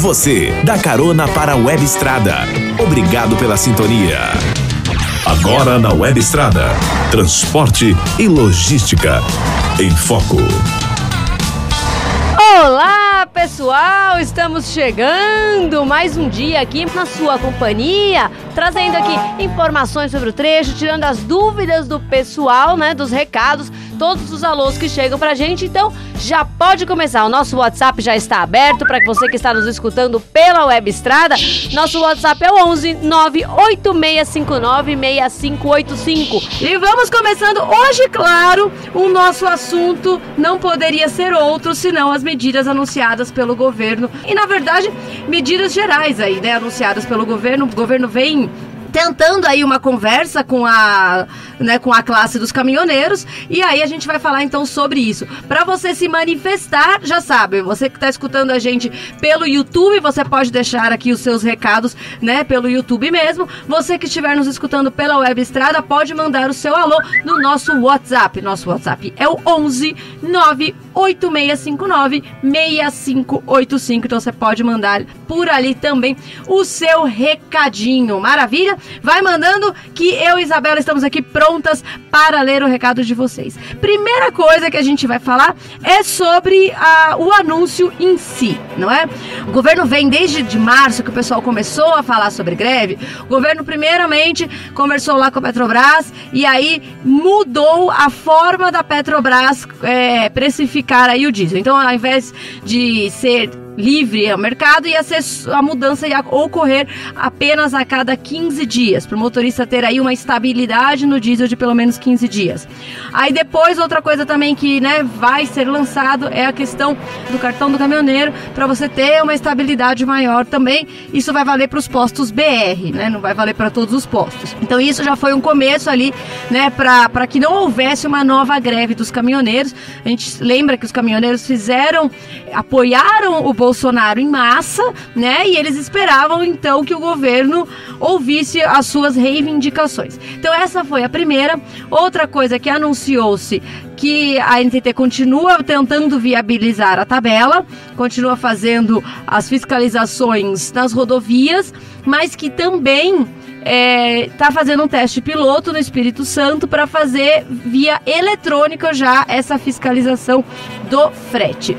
Você, dá carona para a Web Estrada. Obrigado pela sintonia. Agora na Web Estrada. Transporte e logística. Em Foco. Olá, pessoal! Estamos chegando mais um dia aqui na sua companhia, trazendo aqui informações sobre o trecho, tirando as dúvidas do pessoal, né, dos recados todos os alôs que chegam pra gente. Então, já pode começar. O nosso WhatsApp já está aberto para você que está nos escutando pela web estrada. Nosso WhatsApp é o 11 98659 6585. E vamos começando hoje, claro, o nosso assunto não poderia ser outro senão as medidas anunciadas pelo governo. E na verdade, medidas gerais aí, né, anunciadas pelo governo. O governo vem tentando aí uma conversa com a, né, com a classe dos caminhoneiros e aí a gente vai falar então sobre isso. Para você se manifestar, já sabe, você que está escutando a gente pelo YouTube, você pode deixar aqui os seus recados, né, pelo YouTube mesmo. Você que estiver nos escutando pela Web Estrada, pode mandar o seu alô no nosso WhatsApp. Nosso WhatsApp é o 11 98659 6585. Então você pode mandar por ali também o seu recadinho. Maravilha? Vai mandando que eu e Isabela estamos aqui prontas para ler o recado de vocês. Primeira coisa que a gente vai falar é sobre a, o anúncio em si, não é? O governo vem desde de março que o pessoal começou a falar sobre greve. O governo primeiramente conversou lá com a Petrobras e aí mudou a forma da Petrobras é, precificar aí o diesel. Então, ao invés de ser livre ao mercado e a mudança ia ocorrer apenas a cada 15 dias, para o motorista ter aí uma estabilidade no diesel de pelo menos 15 dias. Aí depois, outra coisa também que né, vai ser lançado é a questão do cartão do caminhoneiro, para você ter uma estabilidade maior também. Isso vai valer para os postos BR, né? Não vai valer para todos os postos. Então isso já foi um começo ali, né, para que não houvesse uma nova greve dos caminhoneiros. A gente lembra que os caminhoneiros fizeram, apoiaram o Bolsonaro em massa, né? E eles esperavam então que o governo ouvisse as suas reivindicações. Então essa foi a primeira. Outra coisa que anunciou-se que a NTT continua tentando viabilizar a tabela, continua fazendo as fiscalizações nas rodovias, mas que também está é, tá fazendo um teste piloto no Espírito Santo para fazer via eletrônica já essa fiscalização do frete.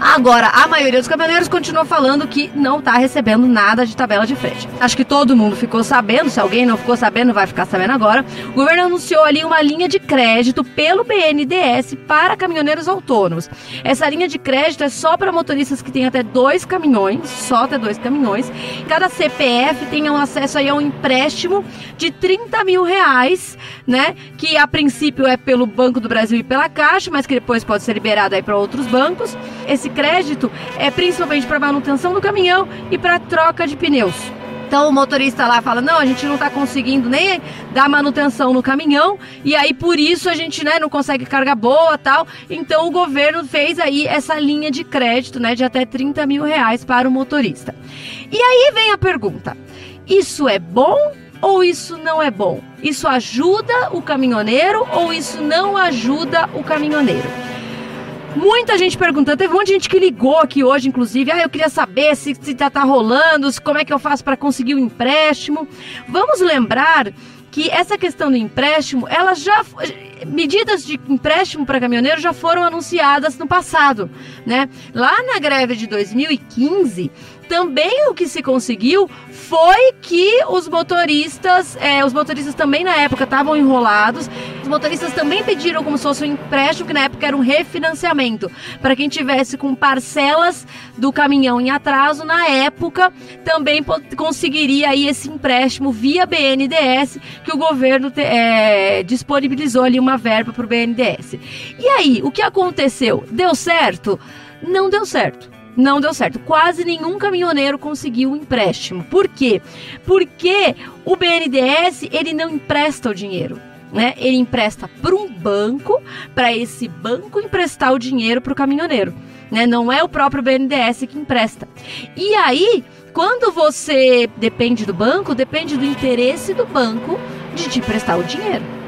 Agora, a maioria dos caminhoneiros continua falando que não está recebendo nada de tabela de frete. Acho que todo mundo ficou sabendo, se alguém não ficou sabendo, vai ficar sabendo agora. O governo anunciou ali uma linha de crédito pelo BNDES para caminhoneiros autônomos. Essa linha de crédito é só para motoristas que têm até dois caminhões, só até dois caminhões. Cada CPF tem um acesso aí a um empréstimo de 30 mil reais, né? Que a princípio é pelo Banco do Brasil e pela Caixa, mas que depois pode ser liberado aí para outros bancos. Esse crédito é principalmente para manutenção do caminhão e para troca de pneus. Então o motorista lá fala: não, a gente não está conseguindo nem dar manutenção no caminhão, e aí por isso a gente né, não consegue carga boa tal. Então o governo fez aí essa linha de crédito né, de até 30 mil reais para o motorista. E aí vem a pergunta: isso é bom ou isso não é bom? Isso ajuda o caminhoneiro ou isso não ajuda o caminhoneiro? Muita gente perguntando, teve um monte de gente que ligou aqui hoje, inclusive. Ah, eu queria saber se, se já tá rolando, como é que eu faço para conseguir o um empréstimo. Vamos lembrar que essa questão do empréstimo, ela já medidas de empréstimo para caminhoneiro já foram anunciadas no passado, né? Lá na greve de 2015, também o que se conseguiu foi que os motoristas, é, os motoristas também na época estavam enrolados. Os motoristas também pediram como se fosse um empréstimo, que na época era um refinanciamento, para quem tivesse com parcelas do caminhão em atraso, na época também conseguiria aí esse empréstimo via BNDES, que o governo é, disponibilizou ali uma verba para o BNDES. E aí, o que aconteceu? Deu certo? Não deu certo não deu certo. Quase nenhum caminhoneiro conseguiu um empréstimo. Por quê? Porque o BNDES ele não empresta o dinheiro. Né? Ele empresta para um banco, para esse banco emprestar o dinheiro para o caminhoneiro. Né? Não é o próprio BNDES que empresta. E aí, quando você depende do banco, depende do interesse do banco de te emprestar o dinheiro.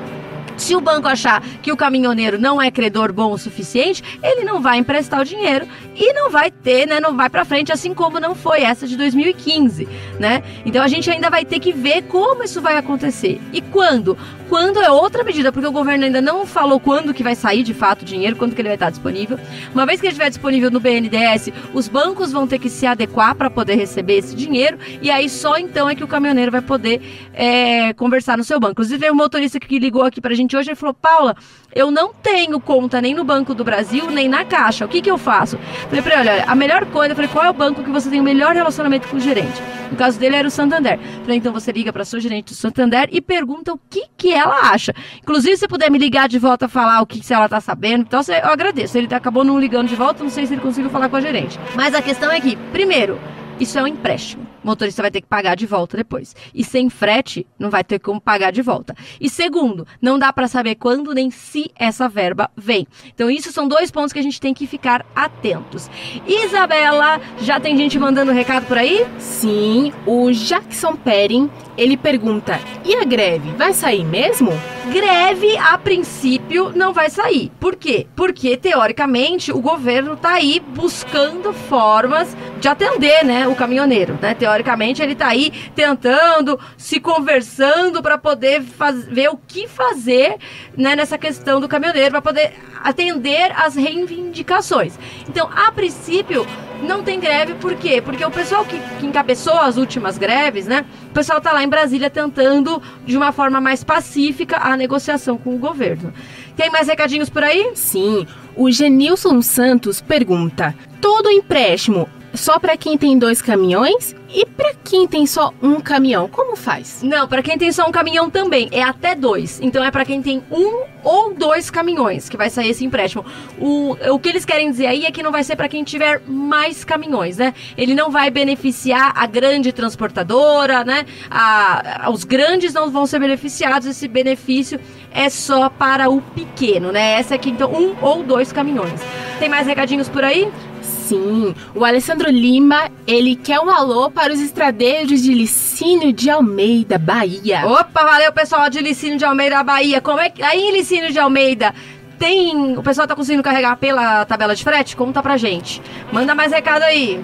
Se o banco achar que o caminhoneiro não é credor bom o suficiente, ele não vai emprestar o dinheiro e não vai ter, né, não vai para frente, assim como não foi essa de 2015, né? Então a gente ainda vai ter que ver como isso vai acontecer e quando. Quando é outra medida, porque o governo ainda não falou quando que vai sair de fato o dinheiro, quando que ele vai estar disponível. Uma vez que ele estiver disponível no BNDES, os bancos vão ter que se adequar para poder receber esse dinheiro e aí só então é que o caminhoneiro vai poder é, conversar no seu banco. Inclusive, veio um motorista que ligou aqui pra gente hoje e falou: Paula, eu não tenho conta nem no Banco do Brasil, nem na Caixa. O que, que eu faço? Falei pra ele: olha, a melhor coisa, eu falei, qual é o banco que você tem o melhor relacionamento com o gerente? No caso dele era o Santander. Falei, então você liga para sua gerente do Santander e pergunta o que, que ela acha. Inclusive, se puder me ligar de volta falar o que se ela tá sabendo, então eu agradeço. Ele acabou não ligando de volta, não sei se ele conseguiu falar com a gerente. Mas a questão é que, primeiro, isso é um empréstimo. O motorista vai ter que pagar de volta depois. E sem frete, não vai ter como pagar de volta. E segundo, não dá para saber quando nem se essa verba vem. Então, isso são dois pontos que a gente tem que ficar atentos. Isabela, já tem gente mandando recado por aí? Sim, o Jackson Perin, ele pergunta: "E a greve vai sair mesmo?" Greve a princípio não vai sair. Por quê? Porque teoricamente o governo tá aí buscando formas de atender, né, o caminhoneiro, né? Teoricamente ele tá aí tentando, se conversando para poder faz, ver o que fazer, né, nessa questão do caminhoneiro para poder atender as reivindicações. Então, a princípio não tem greve, por quê? Porque o pessoal que, que encabeçou as últimas greves, né? O pessoal tá lá em Brasília tentando, de uma forma mais pacífica, a negociação com o governo. Tem mais recadinhos por aí? Sim. O Genilson Santos pergunta: todo empréstimo só para quem tem dois caminhões? E para quem tem só um caminhão, como faz? Não, para quem tem só um caminhão também, é até dois. Então é para quem tem um ou dois caminhões que vai sair esse empréstimo. O, o que eles querem dizer aí é que não vai ser para quem tiver mais caminhões, né? Ele não vai beneficiar a grande transportadora, né? A, os grandes não vão ser beneficiados, esse benefício é só para o pequeno, né? Essa aqui, então, um ou dois caminhões. Tem mais recadinhos por aí? Sim, o Alessandro Lima, ele quer um alô para os estradeiros de Licínio de Almeida, Bahia. Opa, valeu pessoal de Licínio de Almeida, Bahia. Como é que aí Licínio de Almeida tem, o pessoal tá conseguindo carregar pela tabela de frete? Conta pra gente. Manda mais recado aí.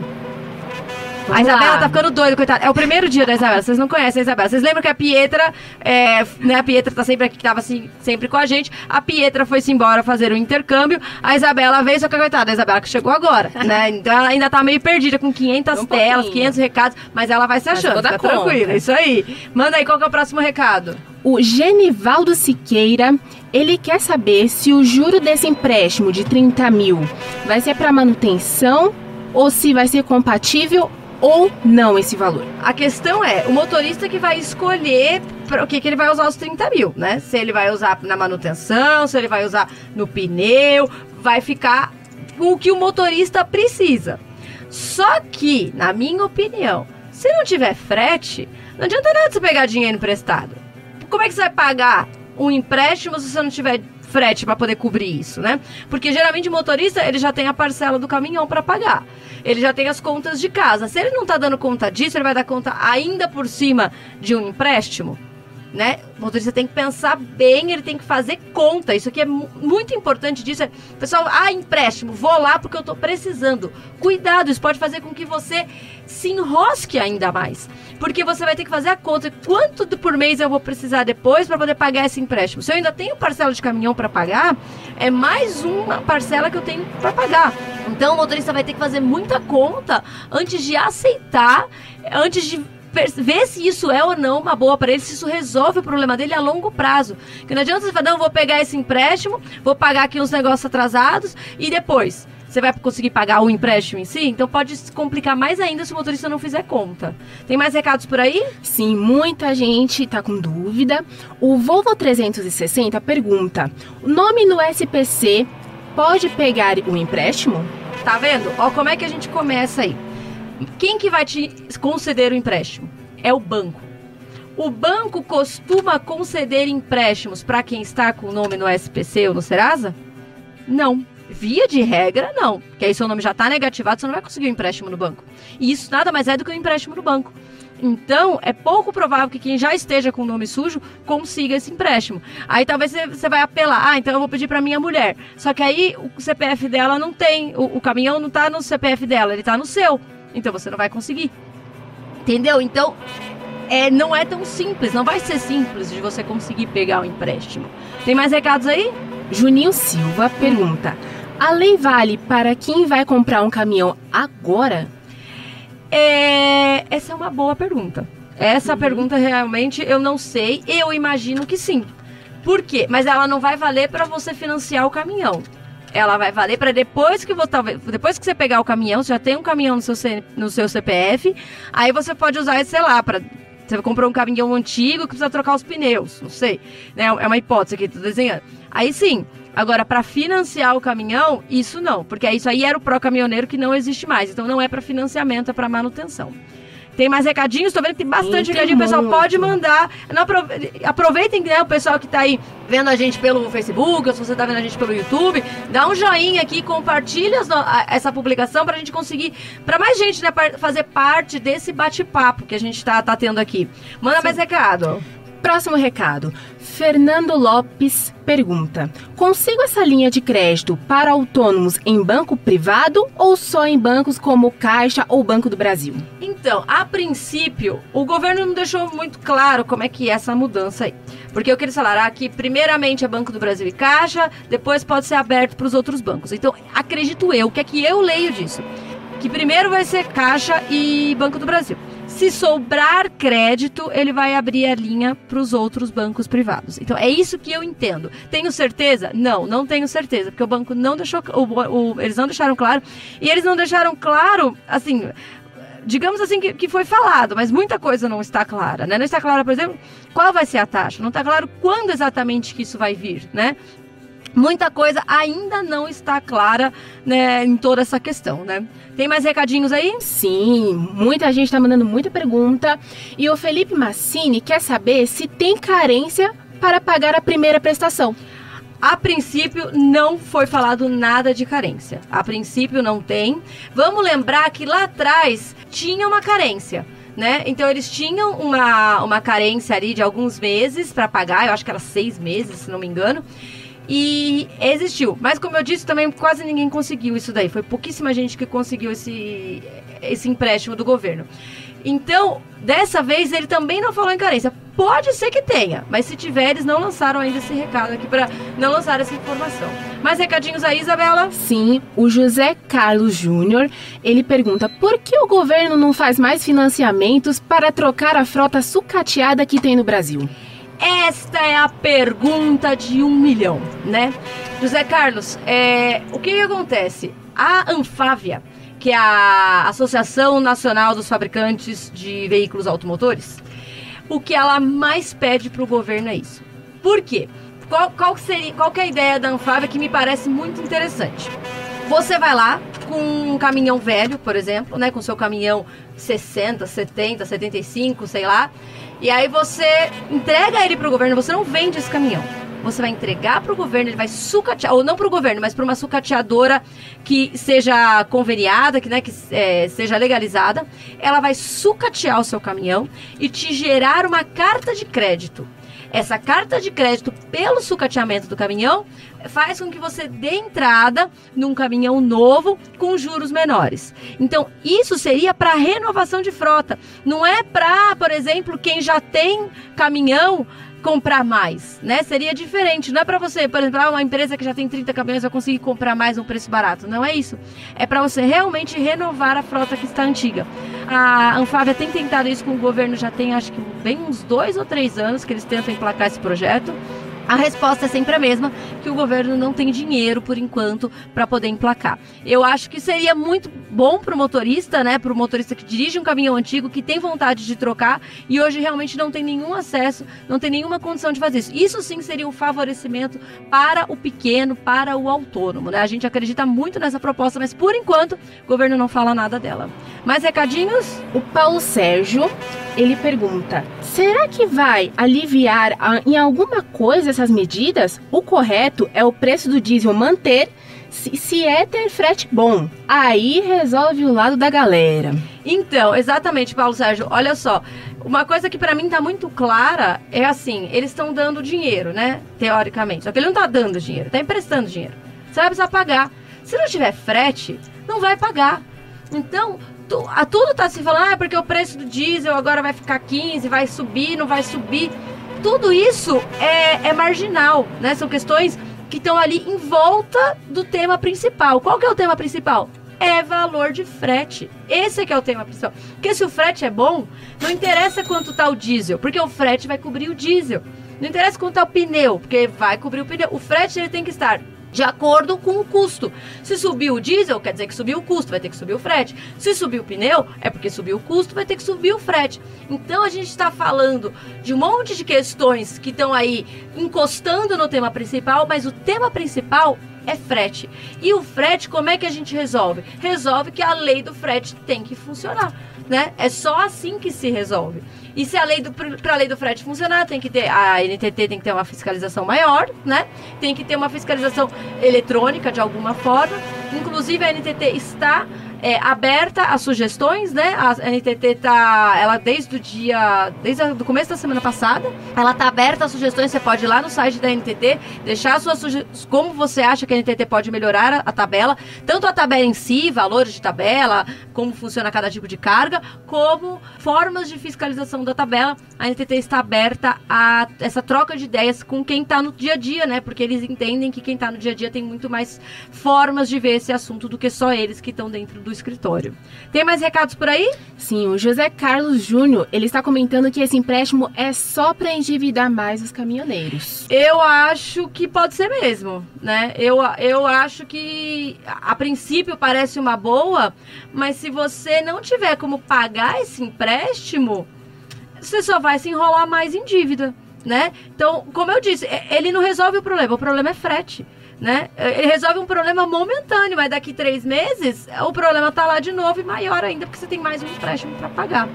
Vamos a Isabela lá. tá ficando doida, coitada. É o primeiro dia da Isabela. Vocês não conhecem a Isabela. Vocês lembram que a Pietra, é, né? A Pietra tá sempre aqui, que tava assim, sempre com a gente. A Pietra foi-se embora fazer o um intercâmbio. A Isabela veio, só que coitada, a Isabela que chegou agora, né? Então ela ainda tá meio perdida com 500 um telas, 500 recados, mas ela vai se achando. Fica tranquila, isso aí. Manda aí, qual que é o próximo recado? O Genivaldo Siqueira, ele quer saber se o juro desse empréstimo de 30 mil vai ser para manutenção ou se vai ser compatível ou não esse valor. A questão é, o motorista que vai escolher para o que, que ele vai usar os 30 mil, né? Se ele vai usar na manutenção, se ele vai usar no pneu, vai ficar o que o motorista precisa. Só que, na minha opinião, se não tiver frete, não adianta nada você pegar dinheiro emprestado. Como é que você vai pagar um empréstimo se você não tiver frete para poder cobrir isso, né? Porque geralmente o motorista ele já tem a parcela do caminhão para pagar. Ele já tem as contas de casa. Se ele não está dando conta disso, ele vai dar conta ainda por cima de um empréstimo né? O motorista tem que pensar bem, ele tem que fazer conta. Isso aqui é muito importante disso. É, pessoal, ah, empréstimo, vou lá porque eu estou precisando. Cuidado, isso pode fazer com que você se enrosque ainda mais. Porque você vai ter que fazer a conta. Quanto por mês eu vou precisar depois para poder pagar esse empréstimo? Se eu ainda tenho parcela de caminhão para pagar, é mais uma parcela que eu tenho para pagar. Então o motorista vai ter que fazer muita conta antes de aceitar, antes de ver se isso é ou não uma boa para ele, se isso resolve o problema dele a longo prazo. Que não adianta você falar, não, vou pegar esse empréstimo, vou pagar aqui uns negócios atrasados e depois você vai conseguir pagar o empréstimo em si? Então pode se complicar mais ainda se o motorista não fizer conta. Tem mais recados por aí? Sim, muita gente está com dúvida. O Volvo 360 pergunta: o nome no SPC pode pegar o empréstimo? Tá vendo? Ó, como é que a gente começa aí? Quem que vai te conceder o empréstimo? É o banco. O banco costuma conceder empréstimos para quem está com o nome no SPC ou no Serasa? Não. Via de regra, não. Porque aí seu nome já está negativado, você não vai conseguir um empréstimo no banco. E isso nada mais é do que um empréstimo no banco. Então, é pouco provável que quem já esteja com o nome sujo consiga esse empréstimo. Aí talvez você vai apelar, ah, então eu vou pedir para minha mulher. Só que aí o CPF dela não tem, o, o caminhão não tá no CPF dela, ele tá no seu. Então você não vai conseguir. Entendeu? Então, é, não é tão simples, não vai ser simples de você conseguir pegar o empréstimo. Tem mais recados aí? Juninho Silva pergunta: A lei vale para quem vai comprar um caminhão agora? É, essa é uma boa pergunta. Essa uhum. pergunta realmente eu não sei. Eu imagino que sim. Por quê? Mas ela não vai valer para você financiar o caminhão. Ela vai valer para depois que você depois que você pegar o caminhão, você já tem um caminhão no seu, no seu CPF, aí você pode usar, sei lá, para você comprou um caminhão antigo que precisa trocar os pneus, não sei. Né? É uma hipótese aqui, tô desenhando. Aí sim, Agora, para financiar o caminhão, isso não, porque isso aí era o pró-caminhoneiro que não existe mais. Então não é para financiamento, é para manutenção. Tem mais recadinhos? Estou vendo que tem bastante recadinho. O pessoal pode mandar. Não, aproveitem, né, o pessoal que está aí vendo a gente pelo Facebook, ou se você está vendo a gente pelo YouTube, dá um joinha aqui, compartilha essa publicação para a gente conseguir, para mais gente né, fazer parte desse bate-papo que a gente está tá tendo aqui. Manda Sim. mais recado. Próximo recado. Fernando Lopes pergunta: Consigo essa linha de crédito para autônomos em banco privado ou só em bancos como Caixa ou Banco do Brasil? Então, a princípio, o governo não deixou muito claro como é que é essa mudança aí. Porque o que eles falaram aqui, ah, primeiramente é Banco do Brasil e Caixa, depois pode ser aberto para os outros bancos. Então, acredito eu, o que é que eu leio disso? Que primeiro vai ser Caixa e Banco do Brasil. Se sobrar crédito, ele vai abrir a linha para os outros bancos privados. Então é isso que eu entendo. Tenho certeza? Não, não tenho certeza, porque o banco não deixou, o, o, eles não deixaram claro e eles não deixaram claro, assim, digamos assim que, que foi falado, mas muita coisa não está clara, né? Não está clara, por exemplo, qual vai ser a taxa? Não está claro quando exatamente que isso vai vir, né? Muita coisa ainda não está clara né, em toda essa questão, né? Tem mais recadinhos aí? Sim, muita gente está mandando muita pergunta. E o Felipe Massini quer saber se tem carência para pagar a primeira prestação. A princípio não foi falado nada de carência. A princípio não tem. Vamos lembrar que lá atrás tinha uma carência. Né? Então eles tinham uma, uma carência ali de alguns meses para pagar, eu acho que era seis meses, se não me engano e existiu. Mas como eu disse, também quase ninguém conseguiu isso daí. Foi pouquíssima gente que conseguiu esse, esse empréstimo do governo. Então, dessa vez ele também não falou em carência. Pode ser que tenha, mas se tiver, eles não lançaram ainda esse recado aqui para não lançar essa informação. Mais recadinhos aí, Isabela? Sim, o José Carlos Júnior, ele pergunta: "Por que o governo não faz mais financiamentos para trocar a frota sucateada que tem no Brasil?" Esta é a pergunta de um milhão, né? José Carlos, é, o que, que acontece? A Anfávia, que é a Associação Nacional dos Fabricantes de Veículos Automotores, o que ela mais pede para o governo é isso. Por quê? Qual, qual, seria, qual é a ideia da Anfávia que me parece muito interessante? Você vai lá com um caminhão velho, por exemplo, né, com seu caminhão 60, 70, 75, sei lá, e aí você entrega ele para o governo, você não vende esse caminhão. Você vai entregar para o governo, ele vai sucatear, ou não para o governo, mas para uma sucateadora que seja conveniada, que, né, que é, seja legalizada. Ela vai sucatear o seu caminhão e te gerar uma carta de crédito. Essa carta de crédito pelo sucateamento do caminhão faz com que você dê entrada num caminhão novo com juros menores. Então, isso seria para renovação de frota. Não é para, por exemplo, quem já tem caminhão comprar mais, né? Seria diferente. Não é para você, por exemplo, ah, uma empresa que já tem 30 caminhões vai conseguir comprar mais um preço barato. Não é isso. É para você realmente renovar a frota que está antiga. A Anfávia tem tentado isso com o governo já tem, acho que bem uns dois ou três anos que eles tentam emplacar esse projeto. A resposta é sempre a mesma, que o governo não tem dinheiro por enquanto para poder emplacar. Eu acho que seria muito bom para o motorista, né, para o motorista que dirige um caminhão antigo, que tem vontade de trocar e hoje realmente não tem nenhum acesso, não tem nenhuma condição de fazer isso. Isso sim seria um favorecimento para o pequeno, para o autônomo, né? A gente acredita muito nessa proposta, mas por enquanto o governo não fala nada dela. Mais recadinhos? O Paulo Sérgio, ele pergunta: será que vai aliviar em alguma coisa essas medidas? O correto é o preço do diesel manter Se, se é ter frete bom, aí resolve o lado da galera. Então, exatamente, Paulo Sérgio. Olha só, uma coisa que para mim tá muito clara é assim, eles estão dando dinheiro, né? Teoricamente. Só que ele não tá dando dinheiro, tá emprestando dinheiro. Você vai precisar pagar. Se não tiver frete, não vai pagar. Então, tu, a, tudo tá se falando, ah, porque o preço do diesel agora vai ficar 15, vai subir, não vai subir. Tudo isso é, é marginal, né? São questões que estão ali em volta do tema principal. Qual que é o tema principal? É valor de frete. Esse é que é o tema principal. Porque se o frete é bom, não interessa quanto tá o diesel, porque o frete vai cobrir o diesel. Não interessa quanto tá o pneu, porque vai cobrir o pneu. O frete ele tem que estar de acordo com o custo. Se subiu o diesel, quer dizer que subiu o custo, vai ter que subir o frete. Se subiu o pneu, é porque subiu o custo, vai ter que subir o frete. Então a gente está falando de um monte de questões que estão aí encostando no tema principal, mas o tema principal é frete. E o frete, como é que a gente resolve? Resolve que a lei do frete tem que funcionar, né? É só assim que se resolve. E se a lei do para a lei do frete funcionar, tem que ter a NTT tem que ter uma fiscalização maior, né? Tem que ter uma fiscalização eletrônica de alguma forma. Inclusive a NTT está é, aberta a sugestões, né? A NTT tá, ela desde o dia, desde o começo da semana passada, ela tá aberta a sugestões. Você pode ir lá no site da NTT, deixar suas sugestões, como você acha que a NTT pode melhorar a, a, tabela, tanto a tabela em si, valores de tabela, como funciona cada tipo de carga, como formas de fiscalização da tabela. A NTT está aberta a essa troca de ideias com quem está no dia a dia, né? Porque eles entendem que quem está no dia a dia tem muito mais formas de ver esse assunto do que só eles que estão dentro do escritório. Tem mais recados por aí? Sim, o José Carlos Júnior, ele está comentando que esse empréstimo é só para endividar mais os caminhoneiros. Eu acho que pode ser mesmo, né? Eu, eu acho que a princípio parece uma boa, mas se você não tiver como pagar esse empréstimo, você só vai se enrolar mais em dívida, né? Então, como eu disse, ele não resolve o problema, o problema é frete né? Ele resolve um problema momentâneo, mas daqui três meses o problema tá lá de novo e maior ainda, porque você tem mais um empréstimo para pagar.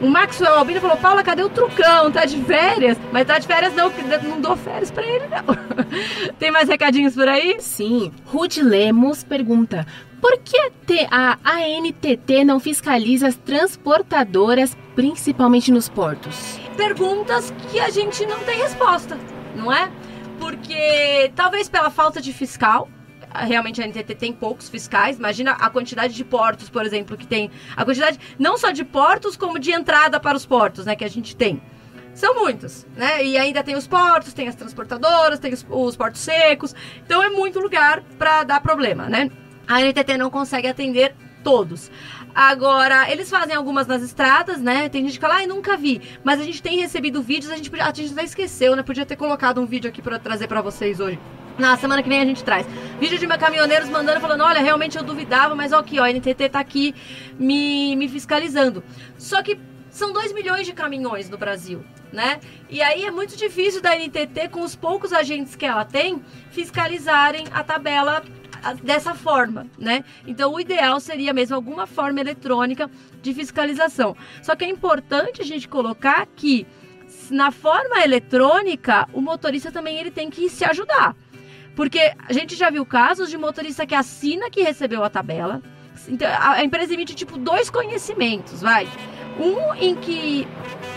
O Maxwell Albino falou: Paula, cadê o trucão? Tá de férias? Mas tá de férias não, porque não dou férias para ele, não. tem mais recadinhos por aí? Sim. Ruth Lemos pergunta: por que a ANTT não fiscaliza as transportadoras, principalmente nos portos? Perguntas que a gente não tem resposta, não é? Porque talvez pela falta de fiscal, realmente a NTT tem poucos fiscais. Imagina a quantidade de portos, por exemplo, que tem. A quantidade não só de portos, como de entrada para os portos, né, que a gente tem. São muitos, né? E ainda tem os portos, tem as transportadoras, tem os, os portos secos. Então é muito lugar para dar problema, né? A NTT não consegue atender todos. Agora, eles fazem algumas nas estradas, né? Tem gente que fala, ai, nunca vi. Mas a gente tem recebido vídeos, a gente, a gente até esqueceu, né? Podia ter colocado um vídeo aqui para trazer para vocês hoje. Na semana que vem a gente traz. Vídeo de caminhoneiros mandando, falando: olha, realmente eu duvidava, mas ó, aqui, ó, a NTT tá aqui me, me fiscalizando. Só que são 2 milhões de caminhões no Brasil, né? E aí é muito difícil da NTT, com os poucos agentes que ela tem, fiscalizarem a tabela dessa forma, né? Então o ideal seria mesmo alguma forma eletrônica de fiscalização. Só que é importante a gente colocar que na forma eletrônica o motorista também ele tem que se ajudar. Porque a gente já viu casos de motorista que assina que recebeu a tabela. Então, a empresa emite tipo dois conhecimentos, vai. Um em que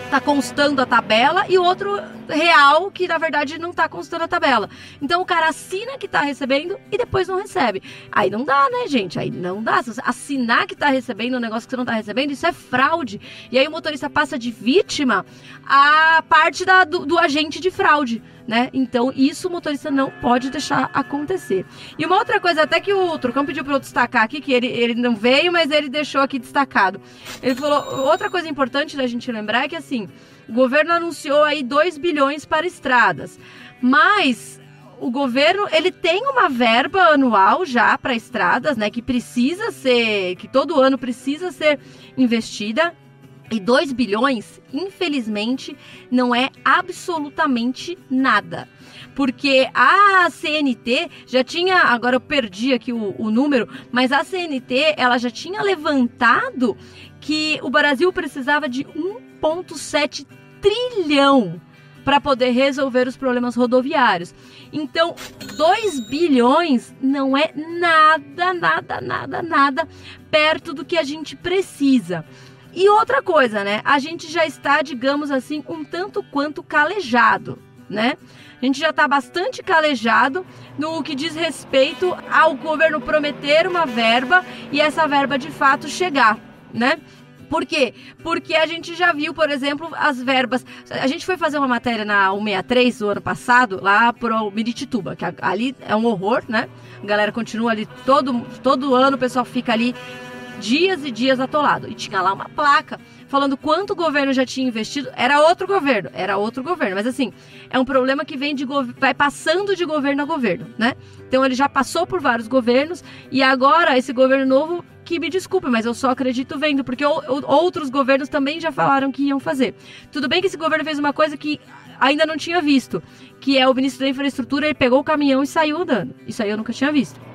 tá constando a tabela e outro real que na verdade não tá constando a tabela. Então o cara assina que tá recebendo e depois não recebe. Aí não dá, né, gente? Aí não dá. Assinar que tá recebendo um negócio que você não tá recebendo, isso é fraude. E aí o motorista passa de vítima a parte da, do, do agente de fraude. Né? Então, isso o motorista não pode deixar acontecer. E uma outra coisa, até que o Trucão pediu para eu destacar aqui, que ele, ele não veio, mas ele deixou aqui destacado. Ele falou: outra coisa importante da gente lembrar é que assim, o governo anunciou aí 2 bilhões para estradas. Mas o governo ele tem uma verba anual já para estradas, né, que precisa ser, que todo ano precisa ser investida. E 2 bilhões, infelizmente, não é absolutamente nada. Porque a CNT já tinha, agora eu perdi aqui o, o número, mas a CNT ela já tinha levantado que o Brasil precisava de 1,7 trilhão para poder resolver os problemas rodoviários. Então, 2 bilhões não é nada, nada, nada, nada perto do que a gente precisa. E outra coisa, né? A gente já está, digamos assim, um tanto quanto calejado, né? A gente já está bastante calejado no que diz respeito ao governo prometer uma verba e essa verba de fato chegar, né? Por quê? Porque a gente já viu, por exemplo, as verbas. A gente foi fazer uma matéria na 163 do ano passado, lá pro Miritituba, que ali é um horror, né? A galera continua ali todo, todo ano, o pessoal fica ali dias e dias atolado. E tinha lá uma placa falando quanto o governo já tinha investido. Era outro governo, era outro governo. Mas assim, é um problema que vem de vai passando de governo a governo, né? Então ele já passou por vários governos e agora esse governo novo que me desculpe, mas eu só acredito vendo, porque outros governos também já falaram que iam fazer. Tudo bem que esse governo fez uma coisa que ainda não tinha visto, que é o ministro da infraestrutura, ele pegou o caminhão e saiu andando. Isso aí eu nunca tinha visto.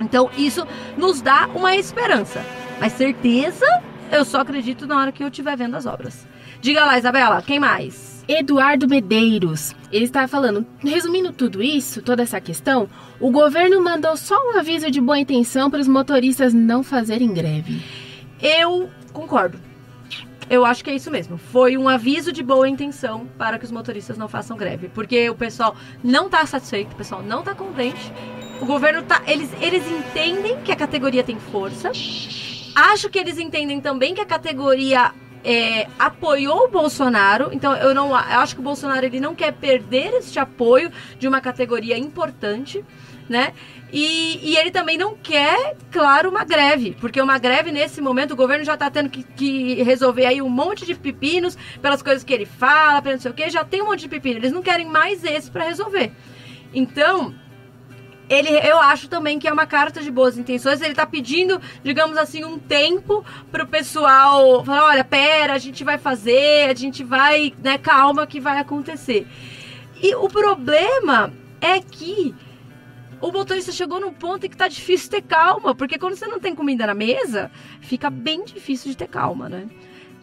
Então, isso nos dá uma esperança. Mas certeza, eu só acredito na hora que eu estiver vendo as obras. Diga lá, Isabela, quem mais? Eduardo Medeiros. Ele está falando, resumindo tudo isso, toda essa questão, o governo mandou só um aviso de boa intenção para os motoristas não fazerem greve. Eu concordo. Eu acho que é isso mesmo. Foi um aviso de boa intenção para que os motoristas não façam greve. Porque o pessoal não está satisfeito, o pessoal não está contente o governo tá. Eles, eles entendem que a categoria tem força. Acho que eles entendem também que a categoria é, apoiou o Bolsonaro. Então eu não eu acho que o Bolsonaro ele não quer perder este apoio de uma categoria importante, né? E, e ele também não quer, claro, uma greve, porque uma greve nesse momento o governo já está tendo que, que, resolver aí um monte de pepinos pelas coisas que ele fala, pelo não sei o que, já tem um monte de pepino. Eles não querem mais esse para resolver. Então ele, eu acho também que é uma carta de boas intenções. Ele está pedindo, digamos assim, um tempo para o pessoal falar: olha, pera, a gente vai fazer, a gente vai, né, calma que vai acontecer. E o problema é que o motorista chegou num ponto em que tá difícil ter calma, porque quando você não tem comida na mesa, fica bem difícil de ter calma, né?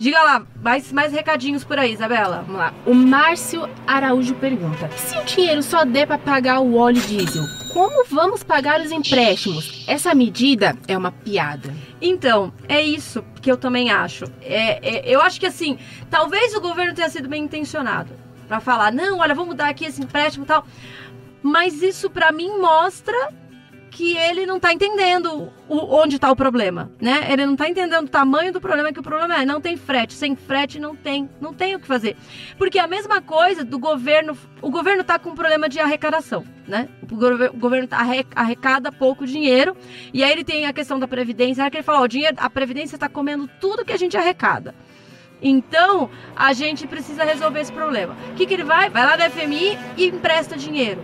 Diga lá, mais, mais recadinhos por aí, Isabela. Vamos lá. O Márcio Araújo pergunta: se o dinheiro só der para pagar o óleo diesel, como vamos pagar os empréstimos? Essa medida é uma piada. Então, é isso que eu também acho. É, é, eu acho que assim, talvez o governo tenha sido bem intencionado para falar, não, olha, vamos dar aqui esse empréstimo e tal. Mas isso para mim mostra que ele não está entendendo o, onde está o problema, né? Ele não está entendendo o tamanho do problema, que o problema é não tem frete, sem frete não tem, não tem o que fazer. Porque a mesma coisa do governo, o governo está com um problema de arrecadação, né? O, governo, o governo tá arrecada pouco dinheiro e aí ele tem a questão da previdência, que ele fala, ó, o dinheiro, a previdência está comendo tudo que a gente arrecada. Então, a gente precisa resolver esse problema. O que, que ele vai? Vai lá da FMI e empresta dinheiro.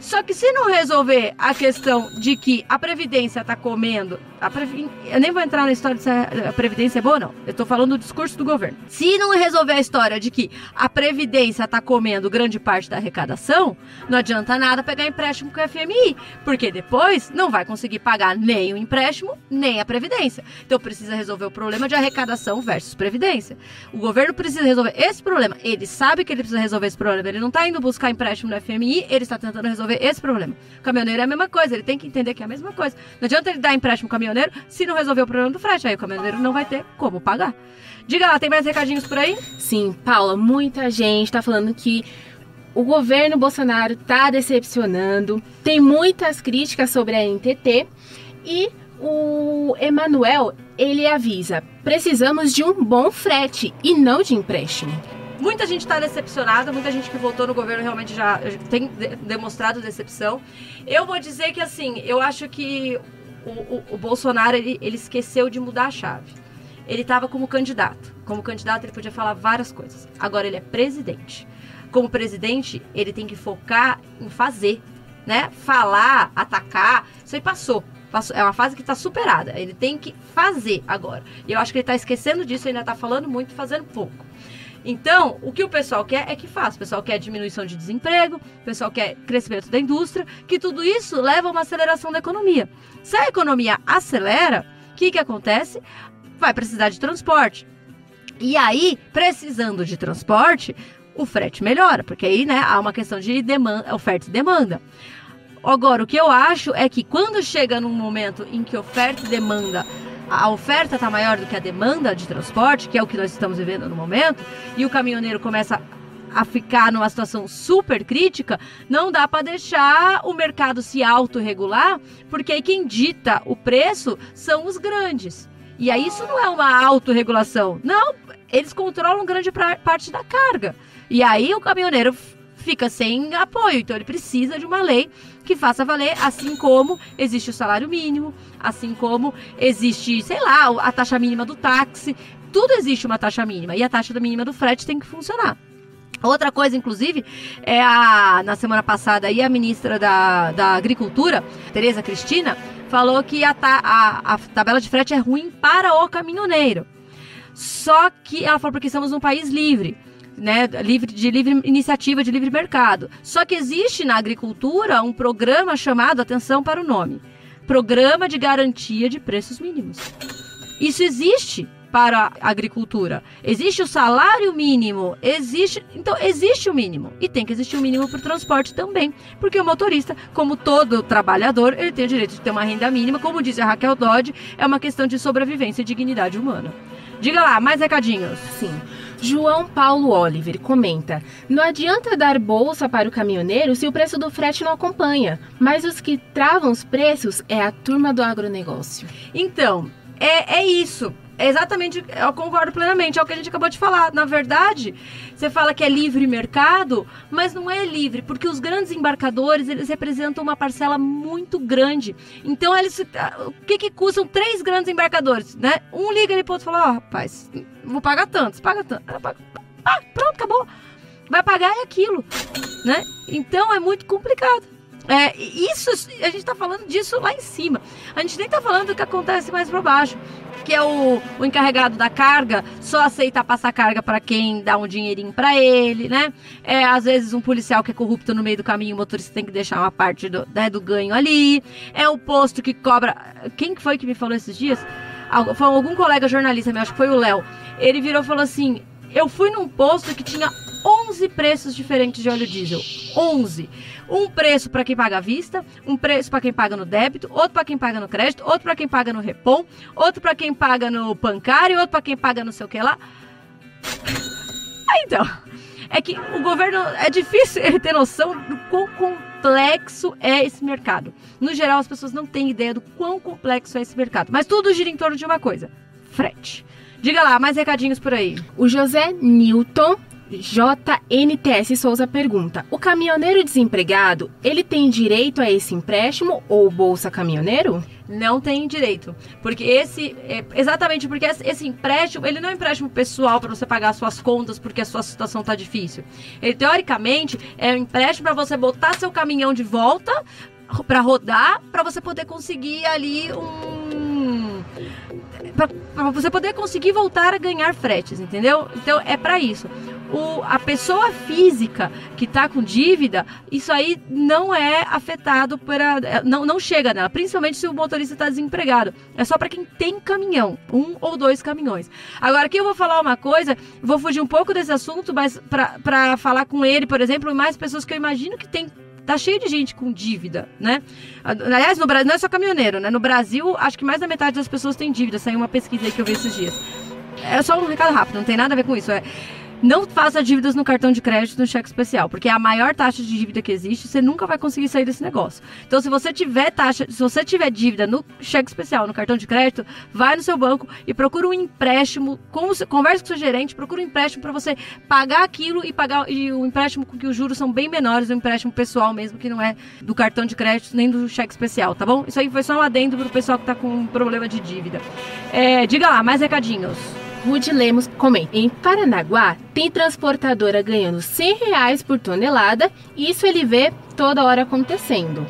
Só que se não resolver a questão de que a Previdência está comendo. Previ... Eu nem vou entrar na história se a Previdência é boa, não. Eu estou falando do discurso do governo. Se não resolver a história de que a Previdência está comendo grande parte da arrecadação, não adianta nada pegar empréstimo com o FMI. Porque depois não vai conseguir pagar nem o empréstimo, nem a Previdência. Então precisa resolver o problema de arrecadação versus Previdência. O governo precisa resolver esse problema. Ele sabe que ele precisa resolver esse problema. Ele não está indo buscar empréstimo no FMI, ele está tentando resolver esse problema. O caminhoneiro é a mesma coisa, ele tem que entender que é a mesma coisa. Não adianta ele dar empréstimo ao caminhoneiro se não resolver o problema do frete, aí o caminhoneiro não vai ter como pagar. Diga lá, tem mais recadinhos por aí? Sim, Paula, muita gente tá falando que o governo Bolsonaro tá decepcionando, tem muitas críticas sobre a NTT e o Emanuel, ele avisa: precisamos de um bom frete e não de empréstimo. Muita gente está decepcionada, muita gente que votou no governo realmente já tem demonstrado decepção. Eu vou dizer que, assim, eu acho que o, o, o Bolsonaro ele, ele esqueceu de mudar a chave. Ele estava como candidato. Como candidato, ele podia falar várias coisas. Agora, ele é presidente. Como presidente, ele tem que focar em fazer, né? Falar, atacar, isso aí passou. Passou, é uma fase que está superada. Ele tem que fazer agora. E eu acho que ele está esquecendo disso, ainda está falando muito, fazendo pouco. Então, o que o pessoal quer é que faça. O pessoal quer diminuição de desemprego, o pessoal quer crescimento da indústria, que tudo isso leva a uma aceleração da economia. Se a economia acelera, o que, que acontece? Vai precisar de transporte. E aí, precisando de transporte, o frete melhora, porque aí, né, há uma questão de demanda, oferta e demanda. Agora, o que eu acho é que quando chega num momento em que oferta e demanda a oferta está maior do que a demanda de transporte, que é o que nós estamos vivendo no momento, e o caminhoneiro começa a ficar numa situação super crítica, não dá para deixar o mercado se autorregular, porque aí quem dita o preço são os grandes. E aí isso não é uma autorregulação. Não, eles controlam grande parte da carga. E aí o caminhoneiro fica sem apoio. Então ele precisa de uma lei que faça valer, assim como existe o salário mínimo, assim como existe, sei lá, a taxa mínima do táxi. Tudo existe uma taxa mínima e a taxa mínima do frete tem que funcionar. Outra coisa, inclusive, é a na semana passada aí a ministra da, da Agricultura, Tereza Cristina, falou que a, a, a tabela de frete é ruim para o caminhoneiro. Só que ela falou porque estamos num país livre né, livre, de livre iniciativa, de livre mercado. Só que existe na agricultura um programa chamado, atenção para o nome, Programa de Garantia de Preços Mínimos. Isso existe para a agricultura. Existe o salário mínimo, existe, então existe o mínimo e tem que existir o mínimo para o transporte também, porque o motorista, como todo trabalhador, ele tem o direito de ter uma renda mínima, como disse a Raquel Dodge, é uma questão de sobrevivência e dignidade humana. Diga lá, mais recadinhos. Sim. João Paulo Oliver comenta: Não adianta dar bolsa para o caminhoneiro se o preço do frete não acompanha, mas os que travam os preços é a turma do agronegócio. Então, é, é isso. É exatamente, eu concordo plenamente, é o que a gente acabou de falar. Na verdade, você fala que é livre mercado, mas não é livre, porque os grandes embarcadores, eles representam uma parcela muito grande. Então, eles, o que que custam três grandes embarcadores, né? Um liga ali pro outro e fala, ó, oh, rapaz, vou pagar tanto, você paga tanto. Ah, pronto, acabou. Vai pagar é aquilo, né? Então, é muito complicado. É, isso, a gente está falando disso lá em cima. A gente nem está falando do que acontece mais para baixo que é o, o encarregado da carga só aceita passar carga para quem dá um dinheirinho para ele, né? É, às vezes um policial que é corrupto no meio do caminho, o motorista tem que deixar uma parte do, né, do ganho ali. É o posto que cobra. Quem foi que me falou esses dias? Foi algum colega jornalista, acho que foi o Léo. Ele virou e falou assim: Eu fui num posto que tinha 11 preços diferentes de óleo diesel. 11. Um preço para quem paga à vista, um preço para quem paga no débito, outro para quem paga no crédito, outro para quem paga no repom, outro para quem paga no bancário, outro para quem paga no sei o que lá. Então, é que o governo é difícil ter noção do quão complexo é esse mercado. No geral, as pessoas não têm ideia do quão complexo é esse mercado. Mas tudo gira em torno de uma coisa: frete. Diga lá, mais recadinhos por aí. O José Newton JNTS Souza pergunta: O caminhoneiro desempregado, ele tem direito a esse empréstimo ou bolsa caminhoneiro? Não tem direito, porque esse é exatamente porque esse empréstimo, ele não é um empréstimo pessoal para você pagar suas contas porque a sua situação está difícil. Ele teoricamente é um empréstimo para você botar seu caminhão de volta para rodar, para você poder conseguir ali um para você poder conseguir voltar a ganhar fretes, entendeu? Então é para isso o, a pessoa física que está com dívida, isso aí não é afetado pela. Não, não chega nela, principalmente se o motorista está desempregado. É só para quem tem caminhão, um ou dois caminhões. Agora, aqui eu vou falar uma coisa, vou fugir um pouco desse assunto, mas para falar com ele, por exemplo, e mais pessoas que eu imagino que tem tá cheio de gente com dívida, né? Aliás, no Brasil, não é só caminhoneiro, né? No Brasil, acho que mais da metade das pessoas tem dívida. Saiu uma pesquisa aí que eu vi esses dias. É só um recado rápido, não tem nada a ver com isso. É, não faça dívidas no cartão de crédito no cheque especial, porque é a maior taxa de dívida que existe, você nunca vai conseguir sair desse negócio. Então, se você tiver taxa, se você tiver dívida no cheque especial, no cartão de crédito, vai no seu banco e procura um empréstimo, com, converse com o seu gerente, procura um empréstimo para você pagar aquilo e pagar e o empréstimo com que os juros são bem menores, um empréstimo pessoal mesmo, que não é do cartão de crédito nem do cheque especial, tá bom? Isso aí foi só um adendo pro pessoal que tá com problema de dívida. É, diga lá, mais recadinhos. Rude Lemos comenta. Em Paranaguá, tem transportadora ganhando 100 reais por tonelada. Isso ele vê toda hora acontecendo.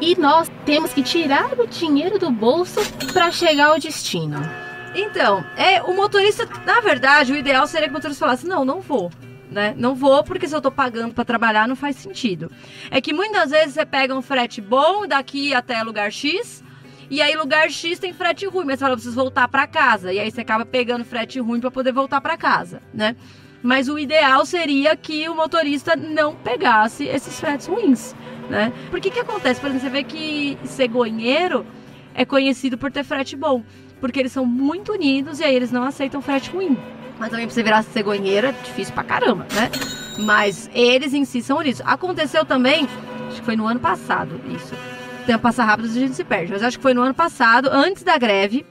E nós temos que tirar o dinheiro do bolso para chegar ao destino. Então, é o motorista, na verdade, o ideal seria que o motorista falasse: não, não vou. Né? Não vou porque se eu tô pagando para trabalhar não faz sentido. É que muitas vezes você pega um frete bom daqui até lugar X, e aí lugar X tem frete ruim, mas você fala, eu preciso voltar para casa. E aí você acaba pegando frete ruim para poder voltar para casa, né? Mas o ideal seria que o motorista não pegasse esses fretes ruins, né? Porque que acontece? Por exemplo, você vê que cegonheiro é conhecido por ter frete bom, porque eles são muito unidos e aí eles não aceitam frete ruim. Mas também pra você virar cegonheiro é difícil pra caramba, né? Mas eles em si são unidos. Aconteceu também, acho que foi no ano passado isso. Tempo passa rápido a gente se perde. Mas acho que foi no ano passado, antes da greve,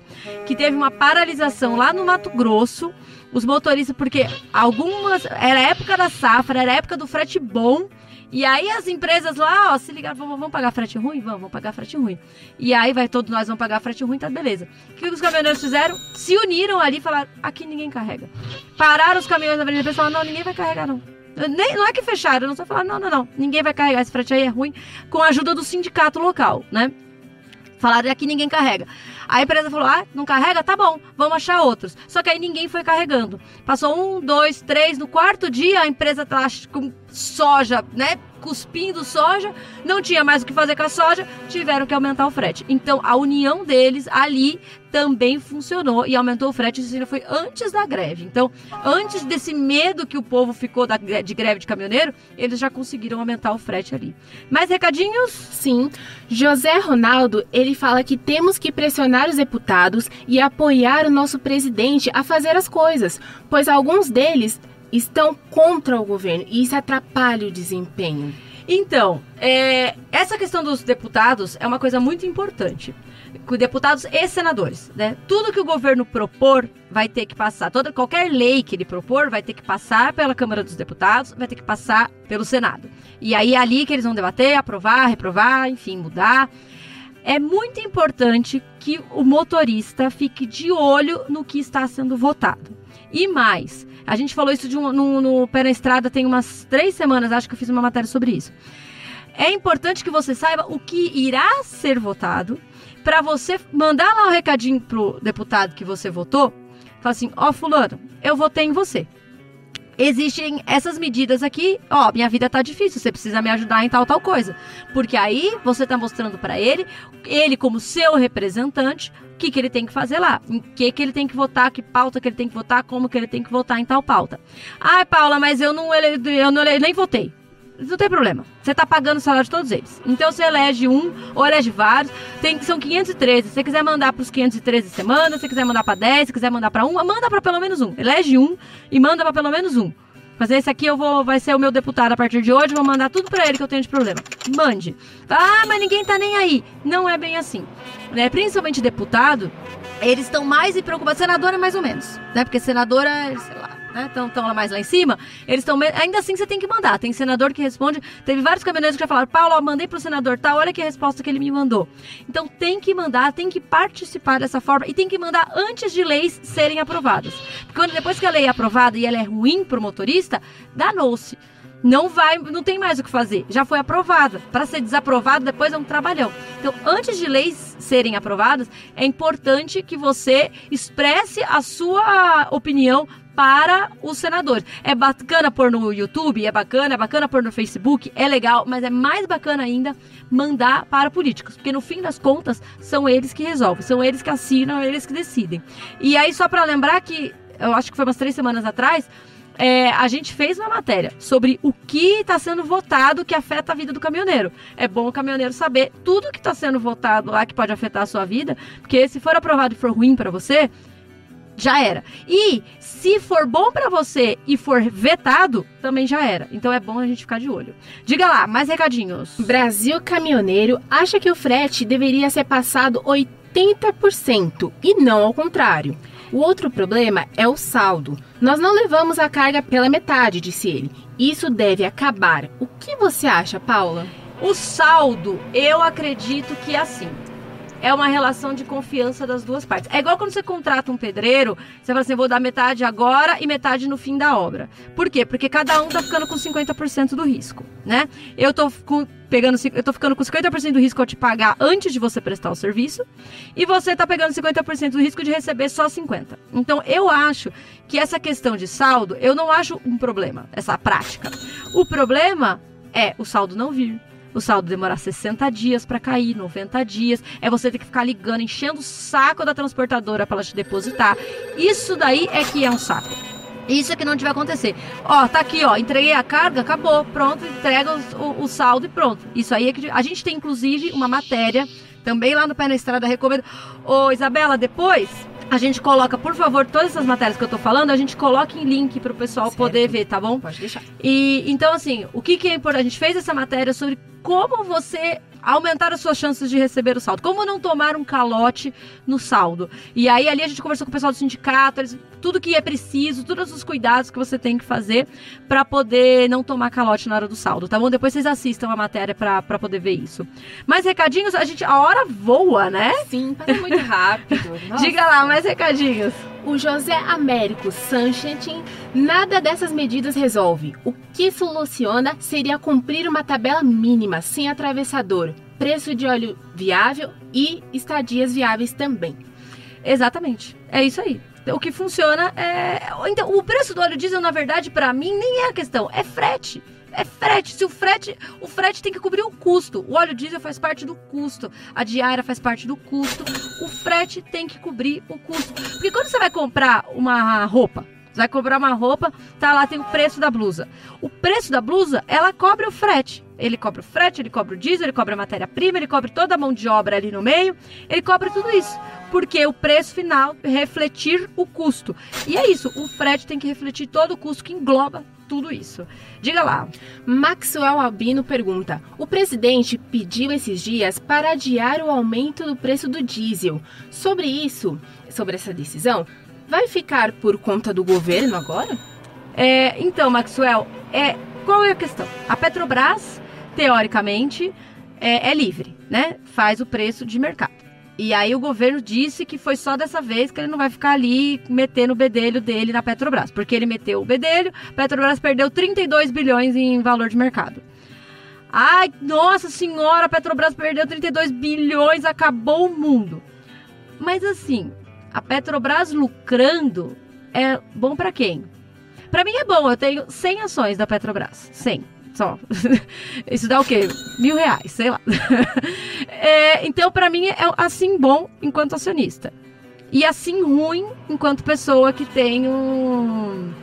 que teve uma paralisação lá no Mato Grosso. Os motoristas, porque algumas. Era época da safra, era época do frete bom. E aí as empresas lá, ó, se ligaram, vamos, vamos pagar frete ruim? Vamos, vamos pagar frete ruim. E aí vai todos nós vamos pagar frete ruim, tá beleza. O que os caminhoneiros fizeram? Se uniram ali e falaram, aqui ninguém carrega. Pararam os caminhões na avenida falaram, não, ninguém vai carregar não. Nem, não é que fecharam, não só falaram, não, não, não, ninguém vai carregar, esse frete aí é ruim, com a ajuda do sindicato local, né? Falaram, aqui ninguém carrega. A empresa falou: ah, não carrega? Tá bom, vamos achar outros. Só que aí ninguém foi carregando. Passou um, dois, três. No quarto dia, a empresa tá com soja, né? Cuspindo soja, não tinha mais o que fazer com a soja, tiveram que aumentar o frete. Então, a união deles ali também funcionou e aumentou o frete. Isso ainda foi antes da greve. Então, antes desse medo que o povo ficou da, de greve de caminhoneiro, eles já conseguiram aumentar o frete ali. Mais recadinhos? Sim. José Ronaldo, ele fala que temos que pressionar os deputados e apoiar o nosso presidente a fazer as coisas, pois alguns deles estão contra o governo e isso atrapalha o desempenho. Então, é, essa questão dos deputados é uma coisa muito importante. Deputados e senadores, né? Tudo que o governo propor vai ter que passar, toda qualquer lei que ele propor vai ter que passar pela Câmara dos Deputados, vai ter que passar pelo Senado. E aí é ali que eles vão debater, aprovar, reprovar, enfim, mudar. É muito importante que o motorista fique de olho no que está sendo votado. E mais, a gente falou isso de um, no, no Pé na Estrada tem umas três semanas, acho que eu fiz uma matéria sobre isso. É importante que você saiba o que irá ser votado para você mandar lá o um recadinho pro deputado que você votou. Fala assim, ó oh, fulano, eu votei em você existem essas medidas aqui, ó, minha vida tá difícil, você precisa me ajudar em tal tal coisa. Porque aí você tá mostrando para ele, ele como seu representante, o que, que ele tem que fazer lá, em que, que ele tem que votar, que pauta que ele tem que votar, como que ele tem que votar em tal pauta. Ai, Paula, mas eu não, eu não eu nem votei. Não tem problema. Você está pagando o salário de todos eles. Então você elege um ou elege vários. Tem, são 513. Se você quiser mandar para os 513 semana, se quiser mandar para 10, se quiser mandar para um, manda para pelo menos um. Elege um e manda para pelo menos um. Mas esse aqui eu vou, vai ser o meu deputado a partir de hoje, vou mandar tudo para ele que eu tenho de problema. Mande. Ah, mas ninguém tá nem aí. Não é bem assim. Né? Principalmente deputado, eles estão mais preocupados. Senadora, mais ou menos. Né? Porque senadora, sei lá, né? lá mais lá em cima, eles estão. Ainda assim você tem que mandar. Tem senador que responde. Teve vários caminhoneiros que já falaram: Paulo, eu mandei pro senador tal, olha que resposta que ele me mandou. Então tem que mandar, tem que participar dessa forma e tem que mandar antes de leis serem aprovadas. Porque quando, depois que a lei é aprovada e ela é ruim pro motorista, danou-se não vai, não tem mais o que fazer. Já foi aprovada. Para ser desaprovado, depois é um trabalhão. Então, antes de leis serem aprovadas, é importante que você expresse a sua opinião para os senadores. É bacana pôr no YouTube, é bacana, é bacana pôr no Facebook, é legal, mas é mais bacana ainda mandar para políticos, porque no fim das contas são eles que resolvem, são eles que assinam, eles que decidem. E aí só para lembrar que eu acho que foi umas três semanas atrás, é, a gente fez uma matéria sobre o que está sendo votado que afeta a vida do caminhoneiro. É bom o caminhoneiro saber tudo que está sendo votado lá que pode afetar a sua vida, porque se for aprovado e for ruim para você, já era. E se for bom para você e for vetado, também já era. Então é bom a gente ficar de olho. Diga lá, mais recadinhos. Brasil Caminhoneiro acha que o frete deveria ser passado 80% e não ao contrário. O outro problema é o saldo. Nós não levamos a carga pela metade, disse ele. Isso deve acabar. O que você acha, Paula? O saldo, eu acredito que é assim é uma relação de confiança das duas partes. É igual quando você contrata um pedreiro, você fala assim, vou dar metade agora e metade no fim da obra. Por quê? Porque cada um tá ficando com 50% do risco, né? Eu tô com, pegando, eu tô ficando com 50% do risco ao te pagar antes de você prestar o serviço, e você tá pegando 50% do risco de receber só 50. Então, eu acho que essa questão de saldo, eu não acho um problema, essa prática. O problema é o saldo não vir o saldo demorar 60 dias para cair, 90 dias, é você ter que ficar ligando, enchendo o saco da transportadora para ela te depositar. Isso daí é que é um saco. Isso é que não tiver acontecer. Ó, tá aqui, ó, entreguei a carga, acabou, pronto, entrega o, o, saldo e pronto. Isso aí é que a gente tem inclusive uma matéria também lá no Pé na Estrada recomendo. Ô, Isabela, depois a gente coloca, por favor, todas essas matérias que eu tô falando, a gente coloca em link pro pessoal certo. poder ver, tá bom? Pode deixar. E então assim, o que que é importante? A gente fez essa matéria sobre como você aumentar as suas chances de receber o saldo. Como não tomar um calote no saldo. E aí ali a gente conversou com o pessoal do sindicato, eles, tudo que é preciso, todos os cuidados que você tem que fazer para poder não tomar calote na hora do saldo, tá bom? Depois vocês assistam a matéria para poder ver isso. Mais recadinhos, a gente a hora voa, né? Sim, passa muito rápido. Diga lá, mais recadinhos. O José Américo Sanchez, nada dessas medidas resolve. O que soluciona seria cumprir uma tabela mínima, sem atravessador, preço de óleo viável e estadias viáveis também. Exatamente. É isso aí. O que funciona é. Então, o preço do óleo diesel, na verdade, para mim, nem é a questão, é frete é frete. Se o frete, o frete tem que cobrir o custo. O óleo diesel faz parte do custo. A diária faz parte do custo. O frete tem que cobrir o custo. Porque quando você vai comprar uma roupa, você vai comprar uma roupa, tá lá, tem o preço da blusa. O preço da blusa, ela cobre o frete. Ele cobre o frete, ele cobre o diesel, ele cobre a matéria-prima, ele cobre toda a mão de obra ali no meio, ele cobre tudo isso. Porque o preço final refletir o custo. E é isso, o frete tem que refletir todo o custo que engloba tudo isso. Diga lá. Maxwell Albino pergunta: O presidente pediu esses dias para adiar o aumento do preço do diesel. Sobre isso, sobre essa decisão, vai ficar por conta do governo agora? É, então, Maxwell, é, qual é a questão? A Petrobras, teoricamente, é, é livre, né? Faz o preço de mercado. E aí o governo disse que foi só dessa vez que ele não vai ficar ali metendo o bedelho dele na Petrobras. Porque ele meteu o bedelho, Petrobras perdeu 32 bilhões em valor de mercado. Ai, nossa senhora, a Petrobras perdeu 32 bilhões, acabou o mundo. Mas assim, a Petrobras lucrando é bom para quem? Para mim é bom, eu tenho 100 ações da Petrobras, 100 só. Isso dá o quê? Mil reais, sei lá. É, então, para mim, é assim bom enquanto acionista. E assim ruim enquanto pessoa que tem um.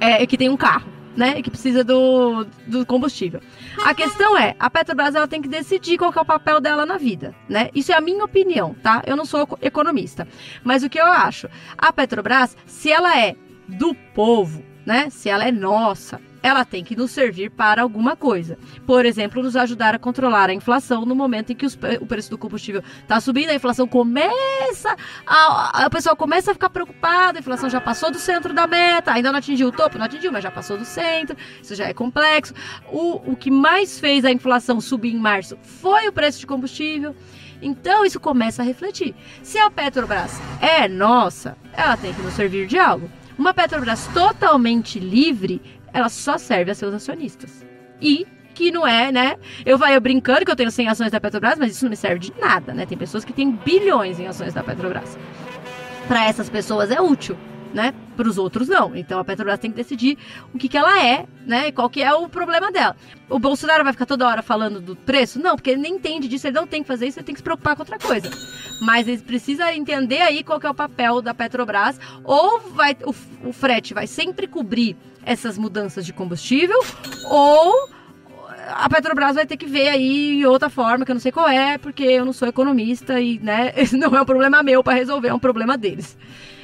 É, que tem um carro, né? Que precisa do, do combustível. A questão é, a Petrobras ela tem que decidir qual que é o papel dela na vida, né? Isso é a minha opinião, tá? Eu não sou economista. Mas o que eu acho? A Petrobras, se ela é do povo, né? Se ela é nossa, ela tem que nos servir para alguma coisa. Por exemplo, nos ajudar a controlar a inflação no momento em que os, o preço do combustível está subindo, a inflação começa, a, a pessoa começa a ficar preocupada, a inflação já passou do centro da meta, ainda não atingiu o topo, não atingiu, mas já passou do centro, isso já é complexo. O, o que mais fez a inflação subir em março foi o preço de combustível. Então isso começa a refletir. Se a Petrobras é nossa, ela tem que nos servir de algo. Uma Petrobras totalmente livre ela só serve a seus acionistas. E que não é, né? Eu vai eu brincando que eu tenho 100 ações da Petrobras, mas isso não me serve de nada, né? Tem pessoas que têm bilhões em ações da Petrobras. Para essas pessoas é útil, né? Para os outros não. Então a Petrobras tem que decidir o que, que ela é, né? E qual que é o problema dela. O Bolsonaro vai ficar toda hora falando do preço? Não, porque ele nem entende disso, ele não tem que fazer isso, ele tem que se preocupar com outra coisa. Mas ele precisa entender aí qual que é o papel da Petrobras. Ou vai o, o frete vai sempre cobrir essas mudanças de combustível, ou a Petrobras vai ter que ver aí outra forma, que eu não sei qual é, porque eu não sou economista e, né, não é um problema meu para resolver, é um problema deles.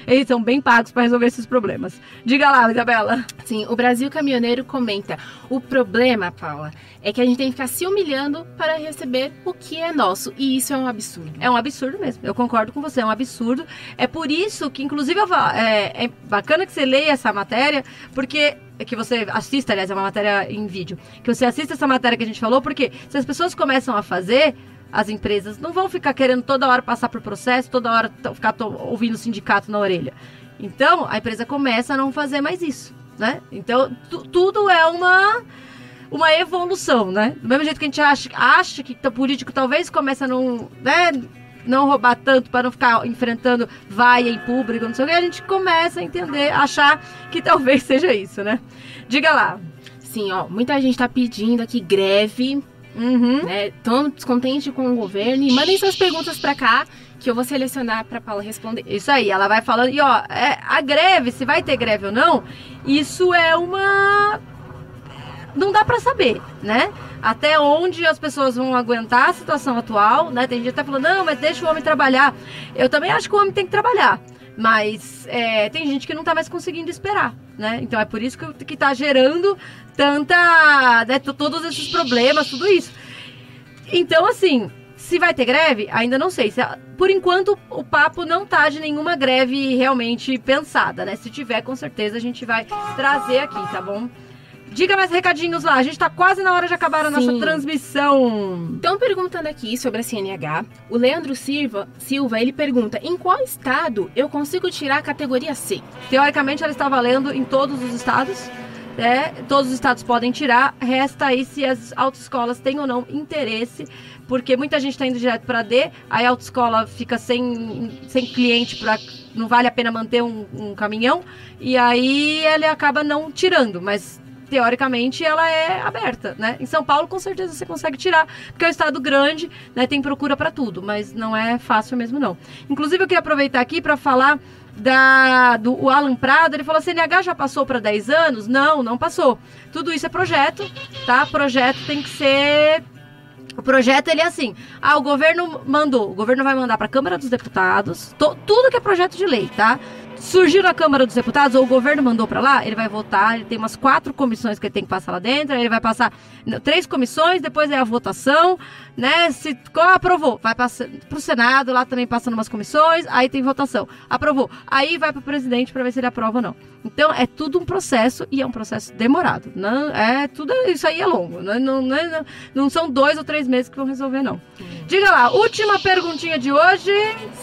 Eles são bem pagos para resolver esses problemas. Diga lá, Isabela. Sim, o Brasil Caminhoneiro comenta: o problema, Paula, é que a gente tem que ficar se humilhando para receber o que é nosso. E isso é um absurdo. É um absurdo mesmo. Eu concordo com você, é um absurdo. É por isso que, inclusive, é, é bacana que você leia essa matéria, porque que você assista, aliás, é uma matéria em vídeo, que você assista essa matéria que a gente falou, porque se as pessoas começam a fazer, as empresas não vão ficar querendo toda hora passar por processo, toda hora ficar ouvindo o sindicato na orelha. Então, a empresa começa a não fazer mais isso, né? Então, tudo é uma uma evolução, né? Do mesmo jeito que a gente acha, acha que o político talvez comece a não, né, não roubar tanto para não ficar enfrentando vaia em público, não sei o que, a gente começa a entender, achar que talvez seja isso, né? Diga lá. Sim, ó, muita gente está pedindo aqui greve Uhum. Né? Tão descontente com o governo. E mandem suas perguntas para cá que eu vou selecionar para Paula responder. Isso aí, ela vai falando. E ó, é, a greve, se vai ter greve ou não, isso é uma. Não dá para saber, né? Até onde as pessoas vão aguentar a situação atual, né? Tem gente que tá falando, não, mas deixa o homem trabalhar. Eu também acho que o homem tem que trabalhar. Mas é, tem gente que não tá mais conseguindo esperar, né? Então é por isso que, que tá gerando tanta. Né, todos esses problemas, tudo isso. Então, assim, se vai ter greve, ainda não sei. Se, por enquanto, o papo não tá de nenhuma greve realmente pensada, né? Se tiver, com certeza a gente vai trazer aqui, tá bom? Diga mais recadinhos lá. A gente tá quase na hora de acabar a nossa Sim. transmissão. Estão perguntando aqui sobre a CNH. O Leandro Silva, Silva, ele pergunta: em qual estado eu consigo tirar a categoria C? Teoricamente, ela está valendo em todos os estados. Né? Todos os estados podem tirar. Resta aí se as autoescolas têm ou não interesse, porque muita gente está indo direto para D, aí a autoescola fica sem, sem cliente para não vale a pena manter um, um caminhão, e aí ele acaba não tirando, mas teoricamente ela é aberta, né? Em São Paulo com certeza você consegue tirar, porque é um estado grande, né? Tem procura para tudo, mas não é fácil mesmo não. Inclusive eu queria aproveitar aqui para falar da do o Alan Prado, ele falou: CNH já passou para 10 anos? Não, não passou. Tudo isso é projeto, tá? Projeto tem que ser o projeto ele é assim: ah, o governo mandou, o governo vai mandar para a Câmara dos Deputados, to, tudo que é projeto de lei, tá? Surgiu na Câmara dos Deputados, ou o governo mandou para lá, ele vai votar, ele tem umas quatro comissões que ele tem que passar lá dentro, aí ele vai passar três comissões, depois é a votação, né? Se qual aprovou, vai para o Senado, lá também passando umas comissões, aí tem votação. Aprovou, aí vai para o presidente para ver se ele aprova ou não. Então é tudo um processo e é um processo demorado. Não é tudo isso aí é longo. Não, não, não, não são dois ou três meses que vão resolver não. Diga lá, última perguntinha de hoje.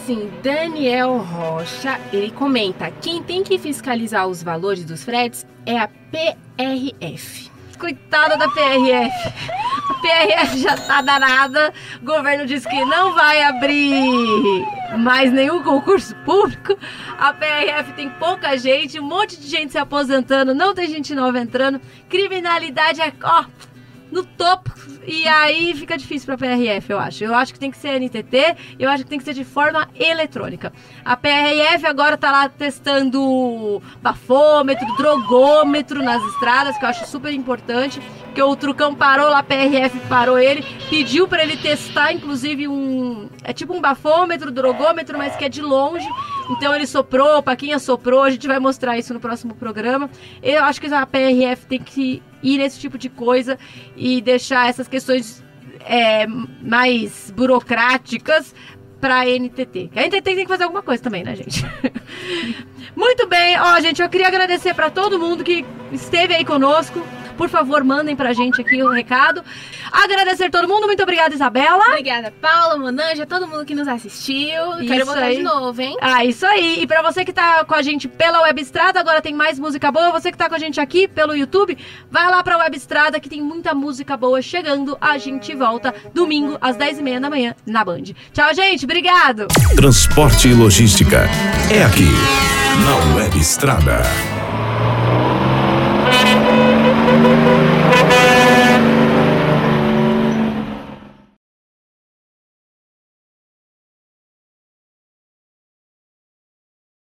Sim, Daniel Rocha, ele comenta: quem tem que fiscalizar os valores dos fretes é a PRF. Coitada da PRF. A PRF já tá danada. O governo disse que não vai abrir mais nenhum concurso público. A PRF tem pouca gente, um monte de gente se aposentando, não tem gente nova entrando. Criminalidade é, ó, no topo. E aí fica difícil para a PRF, eu acho. Eu acho que tem que ser NTT, eu acho que tem que ser de forma eletrônica. A PRF agora tá lá testando bafômetro, drogômetro nas estradas, que eu acho super importante. Porque o Trucão parou lá, a PRF parou ele, pediu para ele testar, inclusive, um. É tipo um bafômetro, drogômetro, mas que é de longe. Então ele soprou, o Paquinha soprou, a gente vai mostrar isso no próximo programa. Eu acho que a PRF tem que ir nesse tipo de coisa e deixar essas questões é, mais burocráticas para a NTT. A NTT tem que fazer alguma coisa também, né, gente? Muito bem, ó, gente, eu queria agradecer para todo mundo que esteve aí conosco. Por favor, mandem pra gente aqui o recado. Agradecer todo mundo. Muito obrigada, Isabela. Obrigada, Paula, Monanja, todo mundo que nos assistiu. Isso Quero voltar aí. de novo, hein? Ah, isso aí. E pra você que tá com a gente pela Web Estrada, agora tem mais música boa. Você que tá com a gente aqui pelo YouTube, vai lá pra Web Estrada que tem muita música boa chegando. A gente volta domingo às 10h30 da manhã na Band. Tchau, gente. Obrigado. Transporte e logística é aqui, na Web Estrada. Thank you.